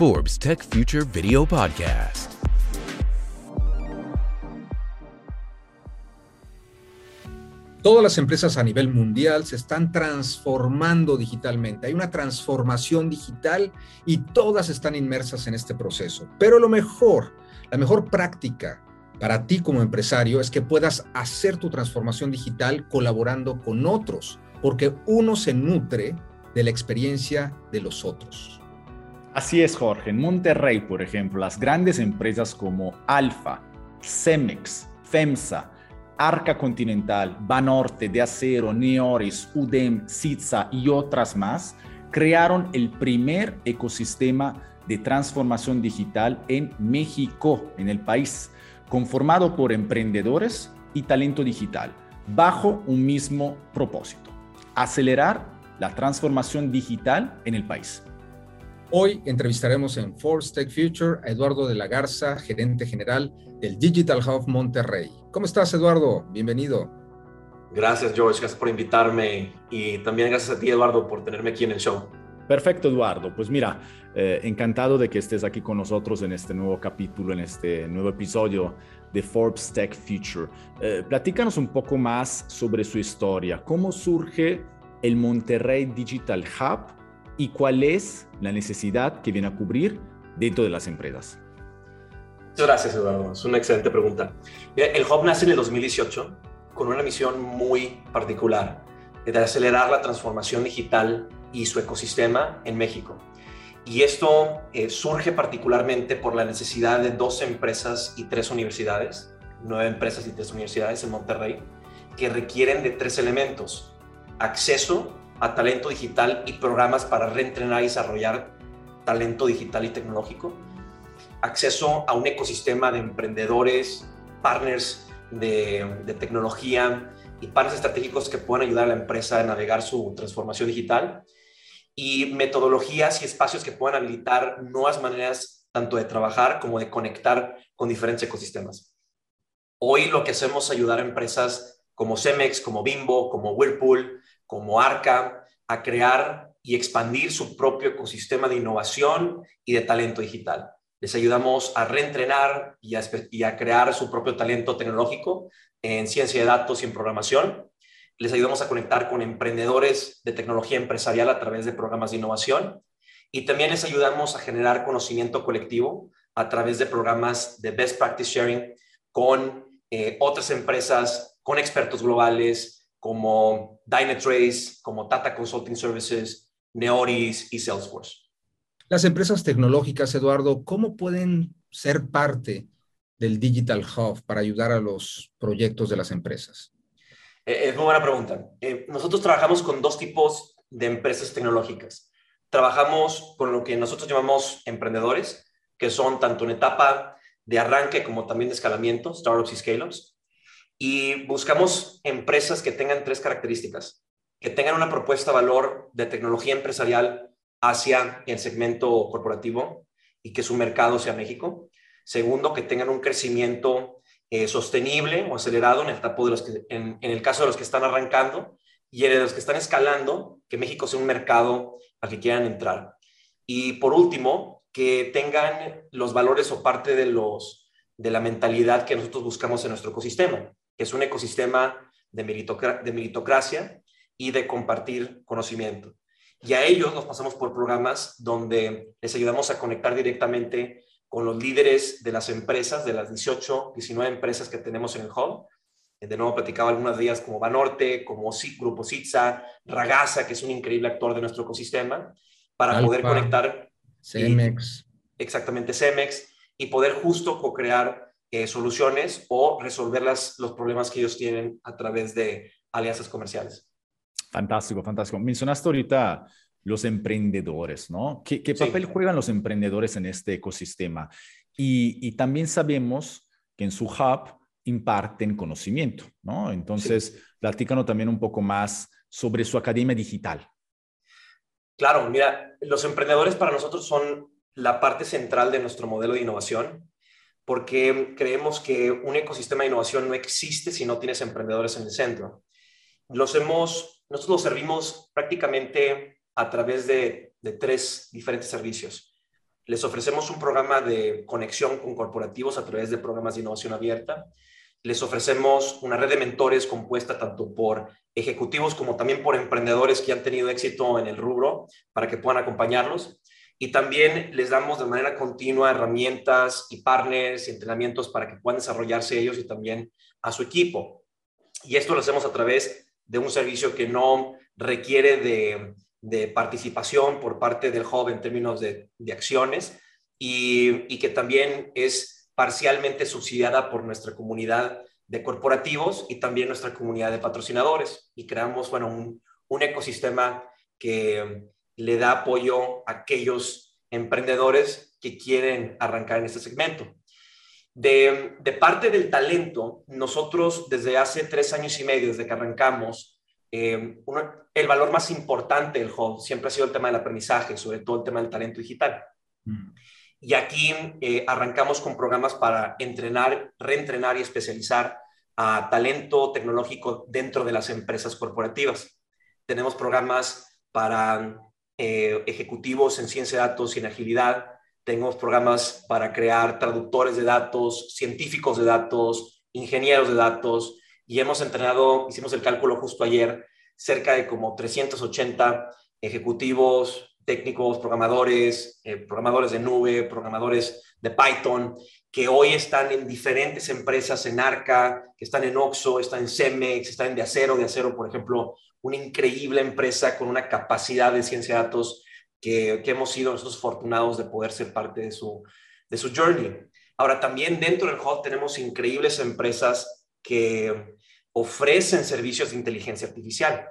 Forbes Tech Future Video Podcast. Todas las empresas a nivel mundial se están transformando digitalmente. Hay una transformación digital y todas están inmersas en este proceso. Pero lo mejor, la mejor práctica para ti como empresario es que puedas hacer tu transformación digital colaborando con otros, porque uno se nutre de la experiencia de los otros. Así es, Jorge. En Monterrey, por ejemplo, las grandes empresas como Alfa, Cemex, FEMSA, Arca Continental, Banorte, De Acero, Neoris, UDEM, Sitza y otras más crearon el primer ecosistema de transformación digital en México, en el país, conformado por emprendedores y talento digital, bajo un mismo propósito, acelerar la transformación digital en el país. Hoy entrevistaremos en Forbes Tech Future a Eduardo de la Garza, gerente general del Digital Hub Monterrey. ¿Cómo estás, Eduardo? Bienvenido. Gracias, George. Gracias por invitarme y también gracias a ti, Eduardo, por tenerme aquí en el show. Perfecto, Eduardo. Pues mira, eh, encantado de que estés aquí con nosotros en este nuevo capítulo, en este nuevo episodio de Forbes Tech Future. Eh, platícanos un poco más sobre su historia. ¿Cómo surge el Monterrey Digital Hub y cuál es la necesidad que viene a cubrir dentro de las empresas? Muchas gracias, Eduardo. Es una excelente pregunta. El Hub nace en el 2018 con una misión muy particular de acelerar la transformación digital y su ecosistema en México. Y esto eh, surge particularmente por la necesidad de dos empresas y tres universidades, nueve empresas y tres universidades en Monterrey, que requieren de tres elementos. Acceso a talento digital y programas para reentrenar y desarrollar talento digital y tecnológico, acceso a un ecosistema de emprendedores, partners de, tecnología y partners estratégicos que puedan ayudar a la empresa a navegar su transformación digital y metodologías y espacios que puedan habilitar nuevas maneras tanto de trabajar como de conectar con diferentes ecosistemas. Hoy lo que hacemos es ayudar a empresas como Cemex, como Bimbo, como Whirlpool, como Arca a crear y expandir su propio ecosistema de innovación y de talento digital. Les ayudamos a reentrenar y a, crear su propio talento tecnológico en ciencia de datos y en programación. Les ayudamos a conectar con emprendedores de tecnología empresarial a través de programas de innovación. Y también les ayudamos a generar conocimiento colectivo a través de programas de best practice sharing con eh, otras empresas, con expertos globales, como Dynatrace, como Tata Consulting Services, Neoris y Salesforce. Las empresas tecnológicas, Eduardo, ¿cómo pueden ser parte del Digital Hub para ayudar a los proyectos de las empresas? Eh, es muy buena pregunta. Eh, nosotros trabajamos con dos tipos de empresas tecnológicas. Trabajamos con lo que nosotros llamamos emprendedores, que son tanto en etapa de arranque como también de escalamiento, startups y scale-ups y buscamos empresas que tengan tres características, que tengan una propuesta de valor de tecnología empresarial hacia el segmento corporativo y que su mercado sea México. Segundo, que tengan un crecimiento eh, sostenible o acelerado en el, de los que, en, el caso de los que están arrancando y en los que están escalando, que México sea un mercado al que quieran entrar. Y por último, que tengan los valores o parte de, los, de la mentalidad que nosotros buscamos en nuestro ecosistema que es un ecosistema de, meritocracia y de compartir conocimiento. Y a ellos nos pasamos por programas donde les ayudamos a conectar directamente con los líderes de las empresas, de las 18, 19 empresas que tenemos en el hub. De nuevo platicaba algunas de ellas como Banorte, como Grupo Sitza, Ragasa, que es un increíble actor de nuestro ecosistema, para poder conectar. Cemex. exactamente, Cemex, y poder justo co-crear eh, soluciones o resolver las, los problemas que ellos tienen a través de alianzas comerciales. Fantástico, fantástico. Mencionaste ahorita los emprendedores, ¿no? ¿Qué, papel juegan los emprendedores en este ecosistema? Y, y, también sabemos que en su hub imparten conocimiento, ¿no? Entonces, platícanos también un poco más sobre su academia digital. Claro, mira, los emprendedores para nosotros son la parte central de nuestro modelo de innovación porque creemos que un ecosistema de innovación no existe si no tienes emprendedores en el centro. Los hemos, nosotros los servimos prácticamente a través de, tres diferentes servicios. les ofrecemos un programa de conexión con corporativos a través de programas de innovación abierta. Les ofrecemos una red de mentores compuesta tanto por ejecutivos como también por emprendedores que han tenido éxito en el rubro para que puedan acompañarlos. Y también les damos de manera continua herramientas y partners y entrenamientos para que puedan desarrollarse ellos y también a su equipo. Y esto lo hacemos a través de un servicio que no requiere de, participación por parte del hub en términos de, acciones y, y, que también es parcialmente subsidiada por nuestra comunidad de corporativos y también nuestra comunidad de patrocinadores. Y creamos, bueno, un, un ecosistema que le da apoyo a aquellos emprendedores que quieren arrancar en este segmento. De, parte del talento, nosotros desde hace tres años y medio, desde que arrancamos, eh, el valor más importante del hub siempre ha sido el tema del aprendizaje, sobre todo el tema del talento digital. Mm. Y aquí eh, arrancamos con programas para entrenar, reentrenar y especializar a talento tecnológico dentro de las empresas corporativas. Tenemos programas para eh, ejecutivos en ciencia de datos y en agilidad. Tenemos programas para crear traductores de datos, científicos de datos, ingenieros de datos. Y hemos entrenado, hicimos el cálculo justo ayer, cerca de como 380 ejecutivos, técnicos, programadores, eh, programadores de nube, programadores de Python, que hoy están en diferentes empresas, en Arca, que están en Oxo, están en Cemex, están en De Acero. De Acero, por ejemplo, una increíble empresa con una capacidad de ciencia de datos que, hemos sido nosotros afortunados de poder ser parte de su, de su journey. Ahora, también dentro del hub tenemos increíbles empresas que ofrecen servicios de inteligencia artificial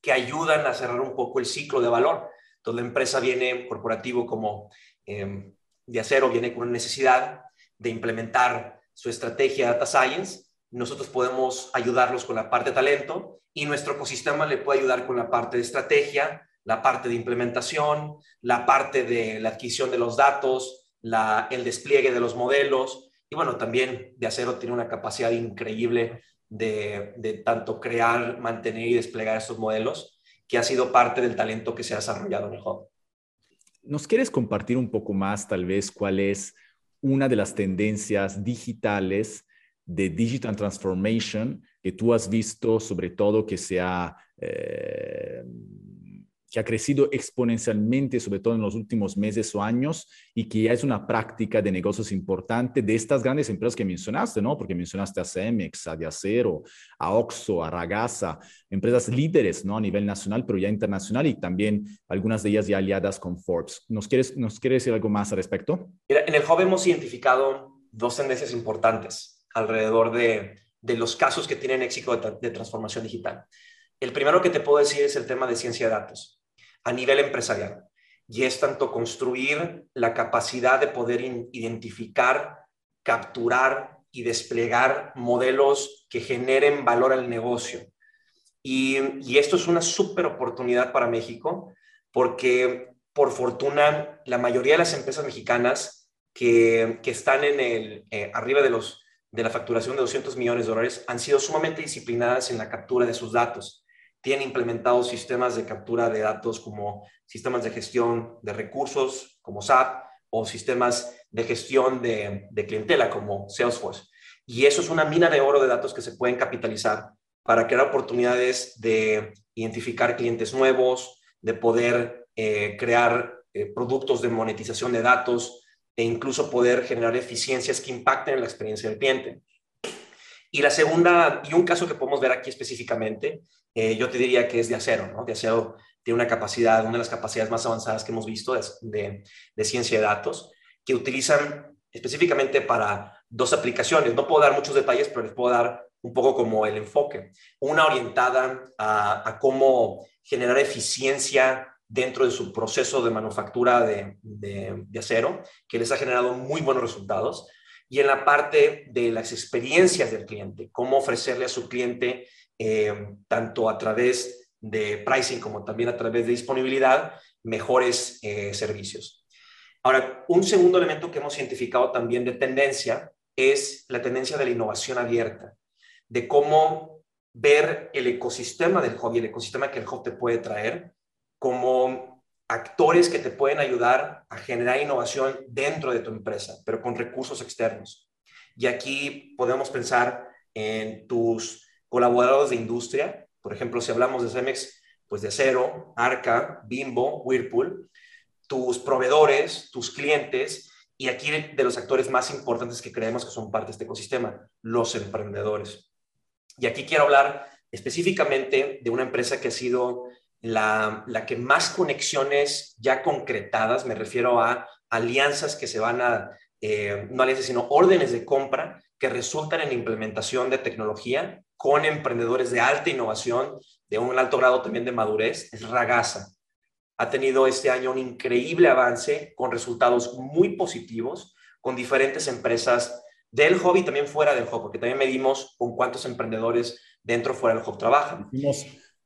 que ayudan a cerrar un poco el ciclo de valor. Entonces, la empresa viene corporativo como em, de acero, viene con una necesidad de implementar su estrategia Data Science. Nosotros podemos ayudarlos con la parte de talento y nuestro ecosistema le puede ayudar con la parte de estrategia, la parte de implementación, la parte de la adquisición de los datos, el despliegue de los modelos. Y bueno, también de acero tiene una capacidad increíble de, de tanto crear, mantener y desplegar estos modelos, que ha sido parte del talento que se ha desarrollado en el hub. ¿Nos quieres compartir un poco más, tal vez, cuál es una de las tendencias digitales de Digital Transformation que tú has visto, sobre todo que se ha, eh, que ha crecido exponencialmente, sobre todo en los últimos meses o años, y que ya es una práctica de negocios importante de estas grandes empresas que mencionaste, ¿no? Porque mencionaste a Cemex, a Diacero, a Oxo, a Ragasa, empresas líderes, ¿no? A nivel nacional, pero ya internacional, y también algunas de ellas ya aliadas con Forbes. ¿Nos quieres, nos quieres decir algo más al respecto? Mira, en el Hub hemos identificado dos tendencias importantes alrededor de de los casos que tienen éxito de, transformación digital. El primero que te puedo decir es el tema de ciencia de datos a nivel empresarial. Y es tanto construir la capacidad de poder identificar, capturar y desplegar modelos que generen valor al negocio. Y, esto es una súper oportunidad para México porque, por fortuna, la mayoría de las empresas mexicanas que, están en el, eh, arriba de los de la facturación de 200 millones de dólares han sido sumamente disciplinadas en la captura de sus datos. Tienen implementado sistemas de captura de datos como sistemas de gestión de recursos como SAP o sistemas de gestión de, clientela como Salesforce. Y eso es una mina de oro de datos que se pueden capitalizar para crear oportunidades de identificar clientes nuevos, de poder eh, crear eh, productos de monetización de datos, e incluso poder generar eficiencias que impacten en la experiencia del cliente. Y la segunda, y un caso que podemos ver aquí específicamente, eh, yo te diría que es de acero, ¿no? De acero tiene una capacidad, una de las capacidades más avanzadas que hemos visto de, de, ciencia de datos, que utilizan específicamente para dos aplicaciones. No puedo dar muchos detalles, pero les puedo dar un poco como el enfoque. Una orientada a, a cómo generar eficiencia dentro de su proceso de manufactura de, acero, que les ha generado muy buenos resultados. Y en la parte de las experiencias del cliente, cómo ofrecerle a su cliente, eh, tanto a través de pricing como también a través de disponibilidad, mejores eh, servicios. Ahora, un segundo elemento que hemos identificado también de tendencia es la tendencia de la innovación abierta, de cómo ver el ecosistema del hobby, el ecosistema que el hobby te puede traer, como actores que te pueden ayudar a generar innovación dentro de tu empresa, pero con recursos externos. Y aquí podemos pensar en tus colaboradores de industria, por ejemplo, si hablamos de Cemex, pues de Cero, Arca, Bimbo, Whirlpool, tus proveedores, tus clientes, y aquí de los actores más importantes que creemos que son parte de este ecosistema, los emprendedores. Y aquí quiero hablar específicamente de una empresa que ha sido la, que más conexiones ya concretadas, me refiero a alianzas que se van a, eh, no alianzas, sino órdenes de compra que resultan en implementación de tecnología con emprendedores de alta innovación, de un alto grado también de madurez, es Ragasa. Ha tenido este año un increíble avance con resultados muy positivos con diferentes empresas del hobby también fuera del hobby, porque también medimos con cuántos emprendedores dentro fuera del hobby trabajan.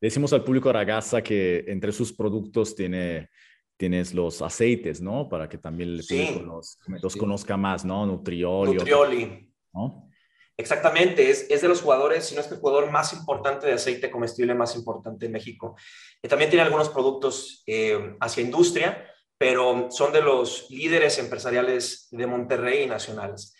Decimos al público Ragazza que entre sus productos tiene, tienes los aceites, ¿no? Para que también el los, conozca más, ¿no? Nutrioli. Nutrioli. ¿no? Exactamente, es, es, de los jugadores, si no es el jugador más importante de aceite comestible más importante en México. También tiene algunos productos eh, hacia industria, pero son de los líderes empresariales de Monterrey y nacionales.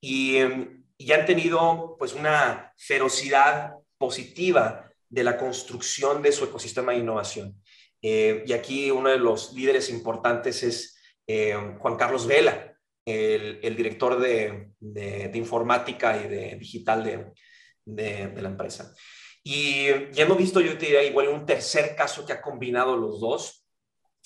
Y, em, y han tenido pues una ferocidad positiva de la construcción de su ecosistema de innovación. Eh, y aquí uno de los líderes importantes es eh, Juan Carlos Vela, el, director de, informática y de digital de, la empresa. Y ya hemos visto, yo te diría, igual un tercer caso que ha combinado los dos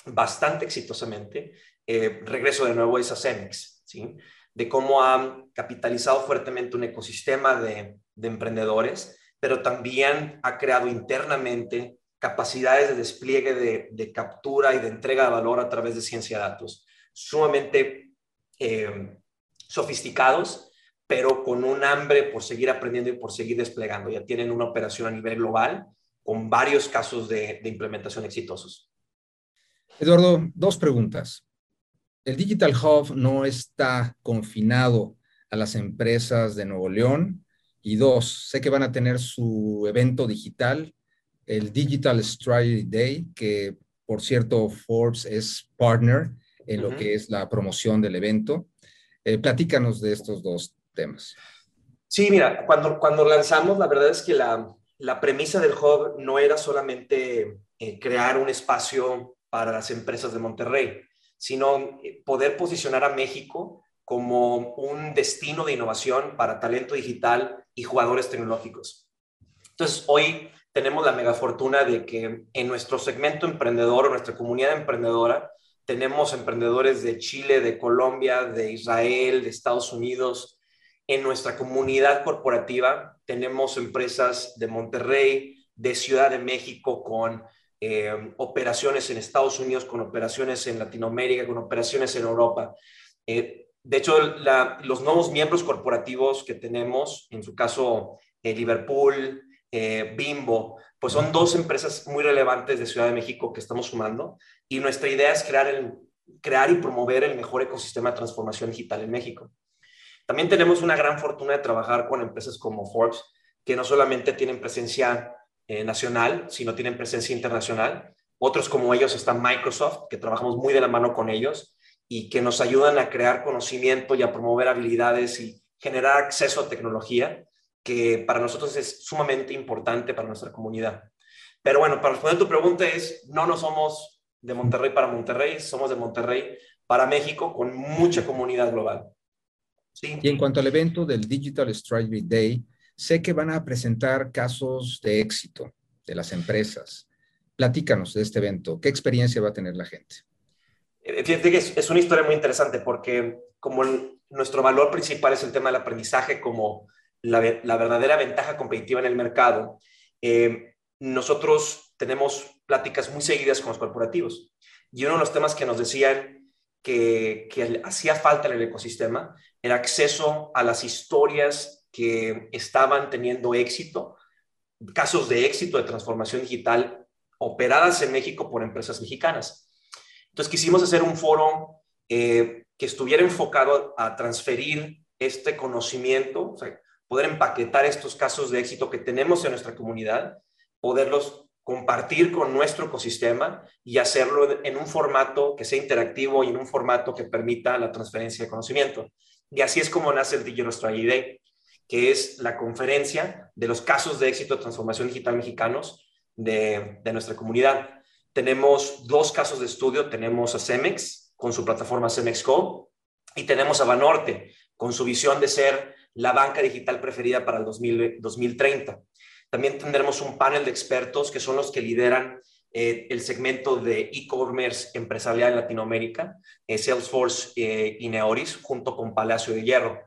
bastante exitosamente. Eh, regreso de nuevo a esa Cemex, ¿sí? de cómo han capitalizado fuertemente un ecosistema de emprendedores pero también ha creado internamente capacidades de despliegue de, captura y de entrega de valor a través de ciencia de datos, sumamente eh, sofisticados, pero con un hambre por seguir aprendiendo y por seguir desplegando. Ya tienen una operación a nivel global con varios casos de implementación exitosos. Eduardo, dos preguntas. El Digital Hub no está confinado a las empresas de Nuevo León y dos, sé que van a tener su evento digital, el Digital Strategy Day, que por cierto Forbes es partner en lo que es la promoción del evento. Eh, platícanos de estos dos temas. Sí, mira, cuando, cuando lanzamos, la verdad es que la, la premisa del hub no era solamente eh, crear un espacio para las empresas de Monterrey, sino eh, poder posicionar a México como un destino de innovación para talento digital y jugadores tecnológicos. Entonces, hoy tenemos la mega fortuna de que en nuestro segmento emprendedor, nuestra comunidad emprendedora, tenemos emprendedores de Chile, de Colombia, de Israel, de Estados Unidos. En nuestra comunidad corporativa tenemos empresas de Monterrey, de Ciudad de México, con eh, operaciones en Estados Unidos, con operaciones en Latinoamérica, con operaciones en Europa. Eh, de hecho, los nuevos miembros corporativos que tenemos, en su caso eh, Liverpool, eh, Bimbo, pues son dos empresas muy relevantes de Ciudad de México que estamos sumando y nuestra idea es crear, el, crear y promover el mejor ecosistema de transformación digital en México. También tenemos una gran fortuna de trabajar con empresas como Forbes, que no solamente tienen presencia eh, nacional, sino tienen presencia internacional. Otros como ellos están Microsoft, que trabajamos muy de la mano con ellos, y que nos ayudan a crear conocimiento y a promover habilidades y generar acceso a tecnología, que para nosotros es sumamente importante para nuestra comunidad. Pero bueno, para responder tu pregunta es, no, no somos de Monterrey para Monterrey, somos de Monterrey para México con mucha comunidad global. ¿Sí? Y en cuanto al evento del Digital Strategy Day, sé que van a presentar casos de éxito de las empresas. Platícanos de este evento. ¿Qué experiencia va a tener la gente? Eh, fíjate que es, una historia muy interesante porque como nuestro valor principal es el tema del aprendizaje como la, verdadera ventaja competitiva en el mercado, eh, nosotros tenemos pláticas muy seguidas con los corporativos. Y uno de los temas que nos decían que, que hacía falta en el ecosistema era acceso a las historias que estaban teniendo éxito, casos de éxito de transformación digital operadas en México por empresas mexicanas. Entonces quisimos hacer un foro eh, que estuviera enfocado a transferir este conocimiento, o poder empaquetar estos casos de éxito que tenemos en nuestra comunidad, poderlos compartir con nuestro ecosistema y hacerlo en un formato que sea interactivo y en un formato que permita la transferencia de conocimiento. Y así es como nace el Digital Strategy Day, que es la conferencia de los casos de éxito de transformación digital mexicanos de nuestra comunidad. Tenemos dos casos de estudio, tenemos a Cemex con su plataforma Cemex Co y tenemos a Banorte con su visión de ser la banca digital preferida para el 2030. También tendremos un panel de expertos que son los que lideran eh, el segmento de e-commerce empresarial en Latinoamérica, eh, Salesforce eh, y Neoris, junto con Palacio de Hierro.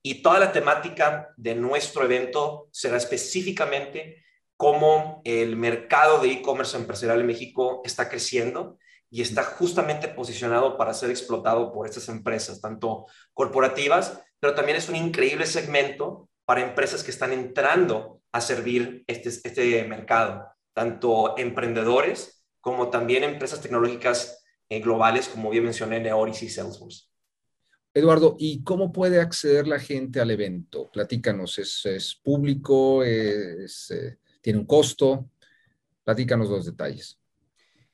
Y toda la temática de nuestro evento será específicamente cómo el mercado de e-commerce empresarial en México está creciendo y está justamente posicionado para ser explotado por estas empresas, tanto corporativas, pero también es un increíble segmento para empresas que están entrando a servir este, este mercado, tanto emprendedores como también empresas tecnológicas eh, globales, como bien mencioné, Neoris y Salesforce. Eduardo, ¿y cómo puede acceder la gente al evento? Platícanos, ¿es, público? Es, eh, ¿Tiene un costo? Platícanos los detalles.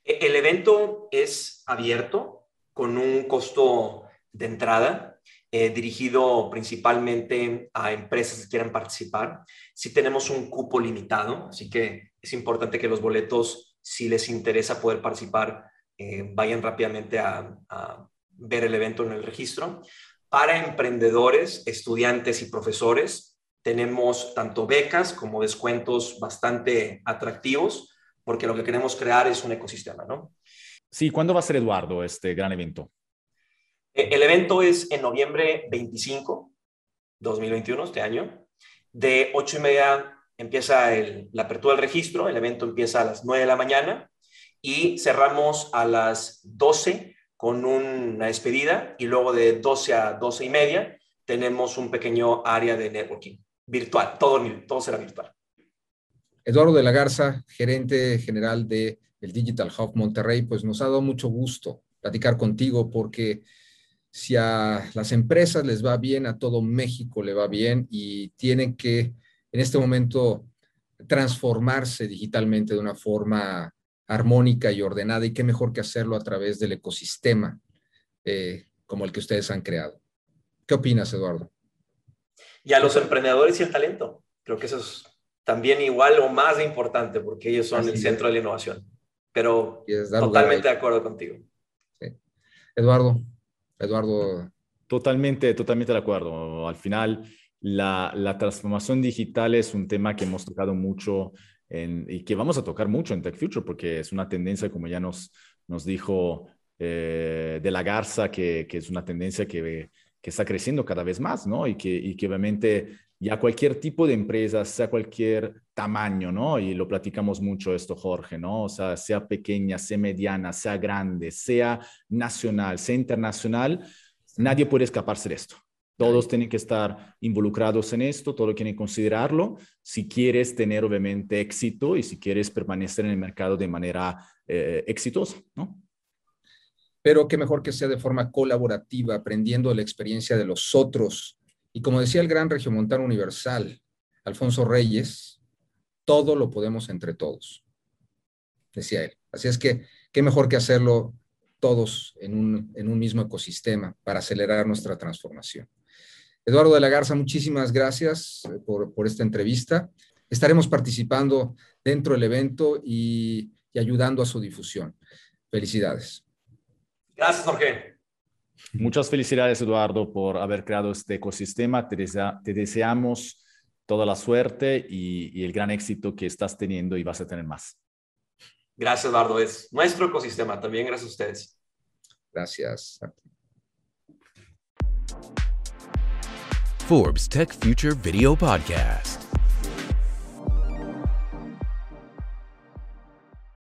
E, el evento es abierto con un costo de entrada eh, dirigido principalmente a empresas que quieran participar. Sí tenemos un cupo limitado, así que es importante que los boletos, si les interesa poder participar, eh, vayan rápidamente a, a ver el evento en el registro. Para emprendedores, estudiantes y profesores, tenemos tanto becas como descuentos bastante atractivos, porque lo que queremos crear es un ecosistema, ¿no? Sí, ¿cuándo va a ser, Eduardo, este gran evento? Eh, el evento es en noviembre 25, 2021, este año. De 8 y media empieza la apertura del registro, el evento empieza a las 9 de la mañana y cerramos a las 12 con una despedida y luego de 12 a 12 y media tenemos un pequeño área de networking virtual, todo, todo será virtual. Eduardo de la Garza, gerente general de el Digital Hub Monterrey, pues nos ha dado mucho gusto platicar contigo porque si a las empresas les va bien, a todo México le va bien y tienen que en este momento transformarse digitalmente de una forma armónica y ordenada y qué mejor que hacerlo a través del ecosistema eh, como el que ustedes han creado. ¿Qué opinas, Eduardo? Y a los emprendedores y el talento. Creo que eso es también igual o más importante porque ellos son el centro de la innovación. Pero totalmente de acuerdo contigo. Eduardo, Eduardo. Totalmente, totalmente de acuerdo. Al final, la, transformación digital es un tema que hemos tocado mucho y que vamos a tocar mucho en Tech Future porque es una tendencia, como ya nos, nos dijo eh, de la Garza, que, es una tendencia que, que, está creciendo cada vez más, ¿no? Y que, y que obviamente ya cualquier tipo de empresa, sea cualquier tamaño, ¿no? Y lo platicamos mucho esto, Jorge, ¿no? O sea, sea pequeña, sea mediana, sea grande, sea nacional, sea internacional, nadie puede escaparse de esto. Todos tienen que estar involucrados en esto, todos tienen que considerarlo si quieres tener obviamente éxito y si quieres permanecer en el mercado de manera eh, exitosa, ¿no? Pero qué mejor que sea de forma colaborativa, aprendiendo la experiencia de los otros, y como decía el gran regiomontano universal, Alfonso Reyes, todo lo podemos entre todos, decía él. Así es que, qué mejor que hacerlo todos en un, mismo ecosistema para acelerar nuestra transformación. Eduardo de la Garza, muchísimas gracias eh, por, esta entrevista. Estaremos participando dentro del evento y, y ayudando a su difusión. Felicidades. Gracias, Jorge. Muchas felicidades, Eduardo, por haber creado este ecosistema. Te, deseamos toda la suerte y, el gran éxito que estás teniendo y vas a tener más. Gracias, Eduardo. Es nuestro ecosistema. También gracias a ustedes. Gracias. Forbes Tech Future Video Podcast.